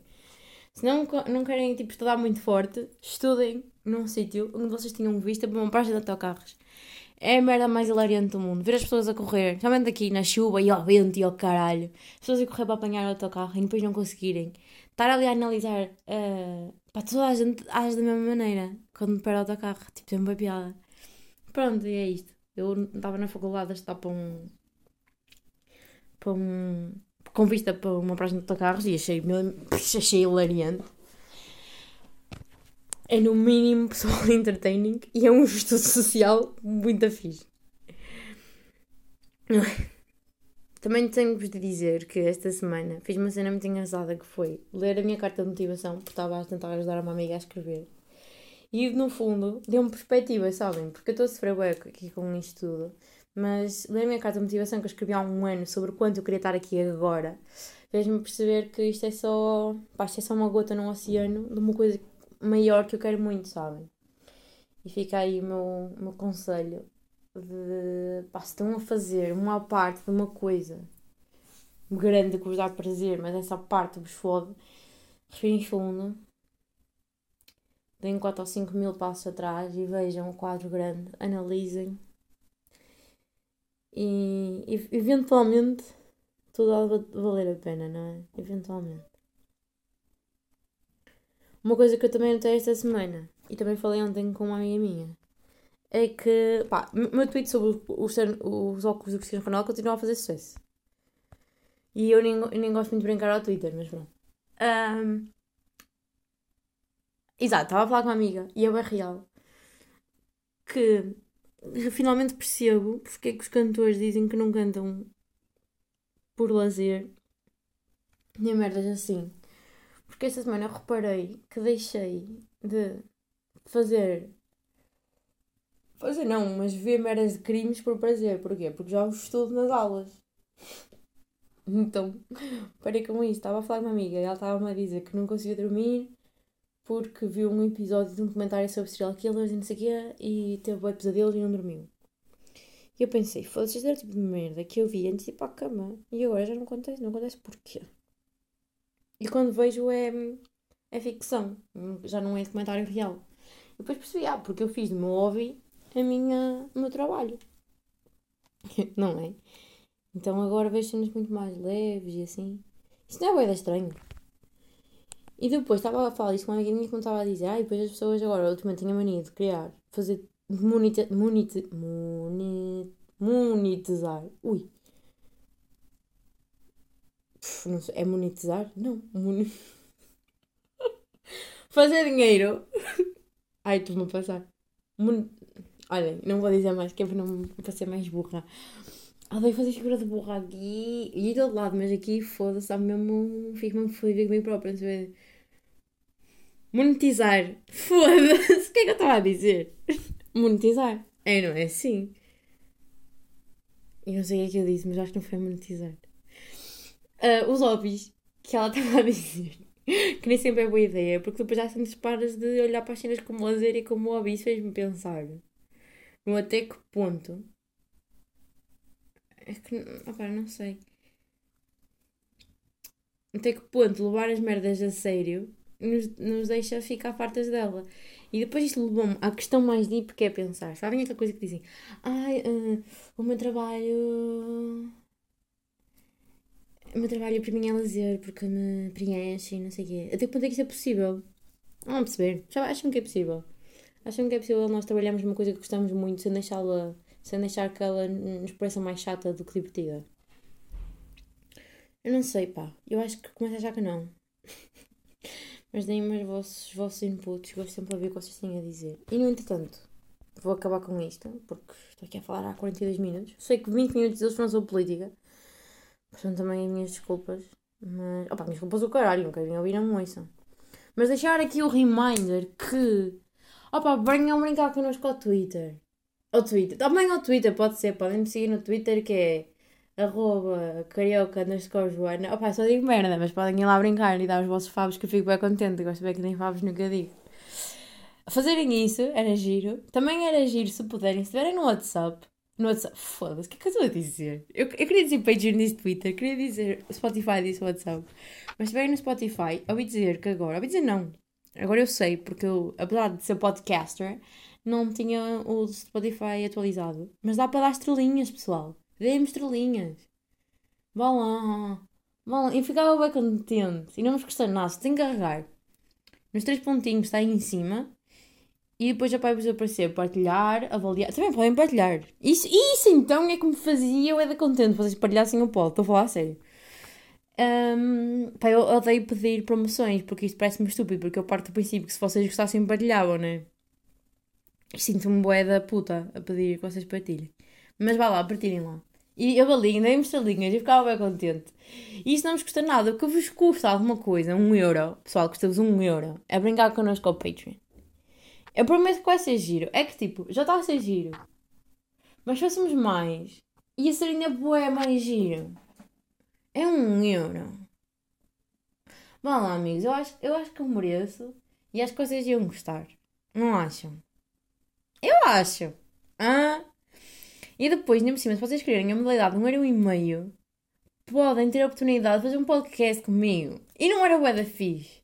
C: Se não, não querem tipo, estudar muito forte, estudem num sítio onde vocês tenham vista para uma página de autocarros. É a merda mais hilariante do mundo. Ver as pessoas a correr, somente aqui na chuva e ao vento e ao caralho. As pessoas a correr para apanhar o autocarro e depois não conseguirem. Estar ali a analisar. Uh, para toda a gente age da mesma maneira quando perde o autocarro. Tipo, tem uma piada. Pronto, e é isto. Eu estava na faculdade a estudar para um, para um, com vista para uma página de autocarros e achei, achei hilariante. É no mínimo pessoal entertaining e é um estudo social muito fixe. Também tenho-vos de dizer que esta semana fiz uma cena muito engraçada que foi ler a minha carta de motivação, porque estava a tentar ajudar uma amiga a escrever. E no fundo deu-me perspectiva, sabem? Porque eu estou a sofrer bem aqui com isto tudo. Mas ler a carta de motivação que eu escrevi há um ano sobre o quanto eu queria estar aqui agora, fez-me perceber que isto é só, pá, isto é só uma gota num oceano de uma coisa maior que eu quero muito, sabem? E fica aí o meu, meu conselho de, pá, se estão a fazer uma parte de uma coisa grande que vos dá prazer, mas essa parte vos fode, respirem fundo, deem 4 ou 5 mil passos atrás e vejam o quadro grande, analisem e, eventualmente tudo há de valer a pena, não é? Eventualmente. Uma coisa que eu também notei esta semana, e também falei ontem com uma amiga minha, é que, pá, meu tweet sobre os, os óculos do Cristiano Ronaldo continua a fazer sucesso. E eu nem, eu nem gosto muito de brincar ao Twitter, mas pronto. Um, exato, estava a falar com uma amiga, e é bem real, que eu finalmente percebo porque é que os cantores dizem que não cantam por lazer nem merdas assim. Porque esta semana eu reparei que deixei de fazer. Fazer não, mas ver merdas de crimes por prazer. Porquê? Porque já os estudo nas aulas. Então, parei com isso. Estava a falar com uma amiga e ela estava-me a dizer que não conseguia dormir porque viu um episódio de um documentário sobre serial killers e não sei o quê e teve um pesadelo e não dormiu. E eu pensei, foda-se, este era o tipo de merda que eu vi antes de ir para a cama. E agora já não acontece, não acontece porquê? E quando vejo é, é ficção, já não é documentário real. E depois percebi, ah, porque eu fiz do meu hobby a minha, o meu trabalho. não é? Então agora vejo cenas muito mais leves e assim. Isto não é bem estranho. E depois estava a falar isso com uma amiga minha que me estava a dizer, ah, e depois as pessoas agora ultimamente têm a mania de criar, fazer, monita, monita, monetizar. Ui, não sei, é monetizar? Não. Mon... Fazer dinheiro. Ai, estou-me a passar. Mon... Olhem, não vou dizer mais, que é para não para ser mais burra. Odeio fazer figura de burra aqui e do lado, mas aqui foda-se, mesmo. Fico mesmo feliz comigo próprio. Sabe? Monetizar. Foda-se. O que é que eu estava a dizer? Monetizar. É, não é assim? Eu não sei o que é que eu disse, mas acho que não foi monetizar uh, os hobbies que ela estava a dizer. que nem sempre é boa ideia, porque depois já sempre paras de olhar para as cenas como lazer e como hobby. Isso fez-me pensar no até que ponto. É que. Opa, não sei. Até que ponto levar as merdas a sério nos, nos deixa ficar fartas dela. E depois isto levou-me à questão mais deep que é pensar. Sabem aquela coisa que dizem? Ai, uh, o meu trabalho o meu trabalho para mim é lazer, porque me preenche e não sei o quê. Até que ponto é que isso é possível? Vamos perceber. Já acham que é possível? Acham que é possível nós trabalharmos numa coisa que gostamos muito sem deixá-la, sem deixar que ela nos pareça mais chata do que divertida? Eu não sei, pá. Eu acho que começa a achar que não. Mas deem-me os vossos, vossos inputs. Gosto sempre de ouvir o que vocês têm a dizer. E no entretanto, vou acabar com isto, porque estou aqui a falar há 42 minutos. Sei que 20 minutos deles foram sobre política. Portanto, também as minhas desculpas. Mas. Opa, minhas desculpas o caralho, nunca vim ouvir, não me ouçam. Mas deixar aqui o reminder que. Opa, venham brincar connosco ao Twitter. Ao Twitter. Também ao Twitter, pode ser. Podem me seguir no Twitter que é. Arroba carioca underscore joana. Opa, só digo merda, mas podem ir lá brincar e dar os vossos favos que eu fico bem contente. Gosto bem que nem favos nunca digo. Fazerem isso era giro. Também era giro se puderem, se estiverem no WhatsApp no WhatsApp. Foda-se, o que é que eu estou a dizer? Eu, eu queria dizer Patreon disse Twitter, queria dizer Spotify disse WhatsApp. Mas se no Spotify, ouvi dizer que agora, ouvi dizer não. Agora eu sei, porque eu, apesar de ser podcaster, não tinha o Spotify atualizado. Mas dá para dar estrelinhas, pessoal. Dê-me estrelinhas. Vão lá. Vão lá. Eu ficava bem contente. E não me nada. Tem que carregar. Nos três pontinhos está aí em cima e depois já vai-vos aparecer partilhar, avaliar. Também podem partilhar. Isso, isso então é que me fazia eu era contente vocês partilhassem o polo. Estou a falar a sério. Um, pá, eu odeio pedir promoções porque isto parece-me estúpido. Porque eu parto do princípio que se vocês gostassem, partilhavam, né? Sinto-me boé da puta a pedir que vocês partilhem. Mas vá lá, partilhem lá. E eu avaliem, deem-me estrelinhas e ficava bem contente. E isso não vos custa nada. O que vos custa alguma coisa, um euro, pessoal, custa-vos um euro, é brincar connosco ao Patreon. Eu prometo que vai ser giro. É que tipo, já está a ser giro. Mas se fôssemos mais, ia ser ainda boé mais giro. É um euro. Vão lá, amigos. Eu acho, eu acho que eu mereço. E as coisas iam gostar. Não acham? Eu acho. Ah? E depois, nem por cima, se vocês quererem a modalidade de um euro e meio, podem ter a oportunidade de fazer um podcast comigo. E não era o da fixe.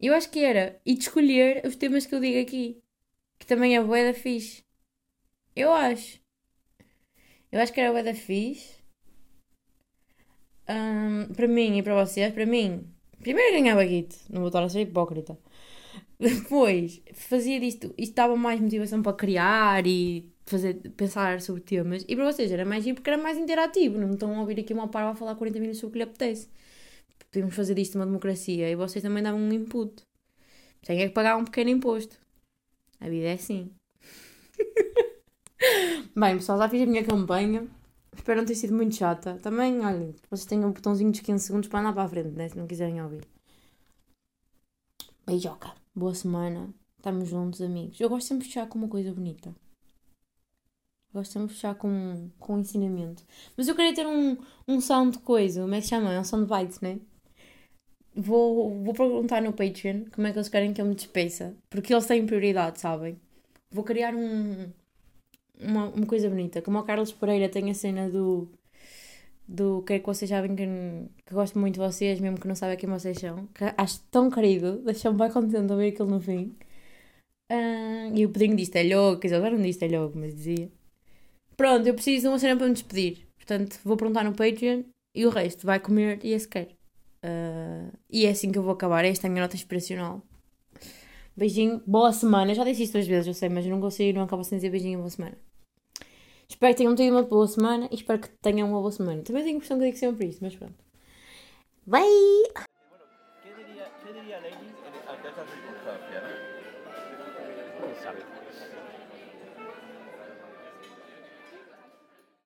C: Eu acho que era. E de escolher os temas que eu digo aqui. Que também é bué da fixe. Eu acho. Eu acho que era bué da fixe. Um, para mim e para vocês. Para mim, Primeiro ganhava guito, não vou estar a ser hipócrita. Depois fazia disto, isto dava mais motivação para criar e fazer, pensar sobre temas. E para vocês era mais giro porque era mais interativo. Não estão a ouvir aqui uma parva a falar 40 minutos sobre o que lhe apetece. Podemos fazer disto uma democracia e vocês também davam um input. Tem é que pagar um pequeno imposto. A vida é assim. Bem, pessoal, já fiz a minha campanha. Espero não ter sido muito chata. Também, olhem, vocês têm um botãozinho dos 15 segundos para andar para a frente, né? Se não quiserem ouvir. Beijoca. Boa semana. Estamos juntos, amigos. Eu gosto sempre de fechar com uma coisa bonita. Sempre de fechar com, com um ensinamento. Mas eu queria ter um, um sound de coisa. Como é que se chama? É um sound bites, né? Vou, vou perguntar no Patreon como é que eles querem que eu me despeça. Porque eles têm prioridade, sabem? Vou criar um, uma, uma coisa bonita. Como o Carlos Pereira tem a cena do. Do que é que vocês sabem que, que gosto muito de vocês, mesmo que não sabem quem vocês são. Que acho tão querido, deixou-me bem contente a ver aquilo no fim. Uh, e o pedinho disse é logo, dizer, agora não disse é logo, mas dizia. Pronto, eu preciso de uma cena para me despedir. Portanto, vou perguntar no Patreon e o resto vai comer e esse quer. Uh, e é assim que eu vou acabar. Esta é a minha nota inspiracional. Beijinho, boa semana. Já disse isto duas vezes, eu sei, mas eu não consigo, não acabo sem dizer beijinho, boa semana. Espero que tenham tido uma boa semana e espero que tenham uma boa semana. Também tenho a impressão que digo sempre isso, mas pronto. Bye!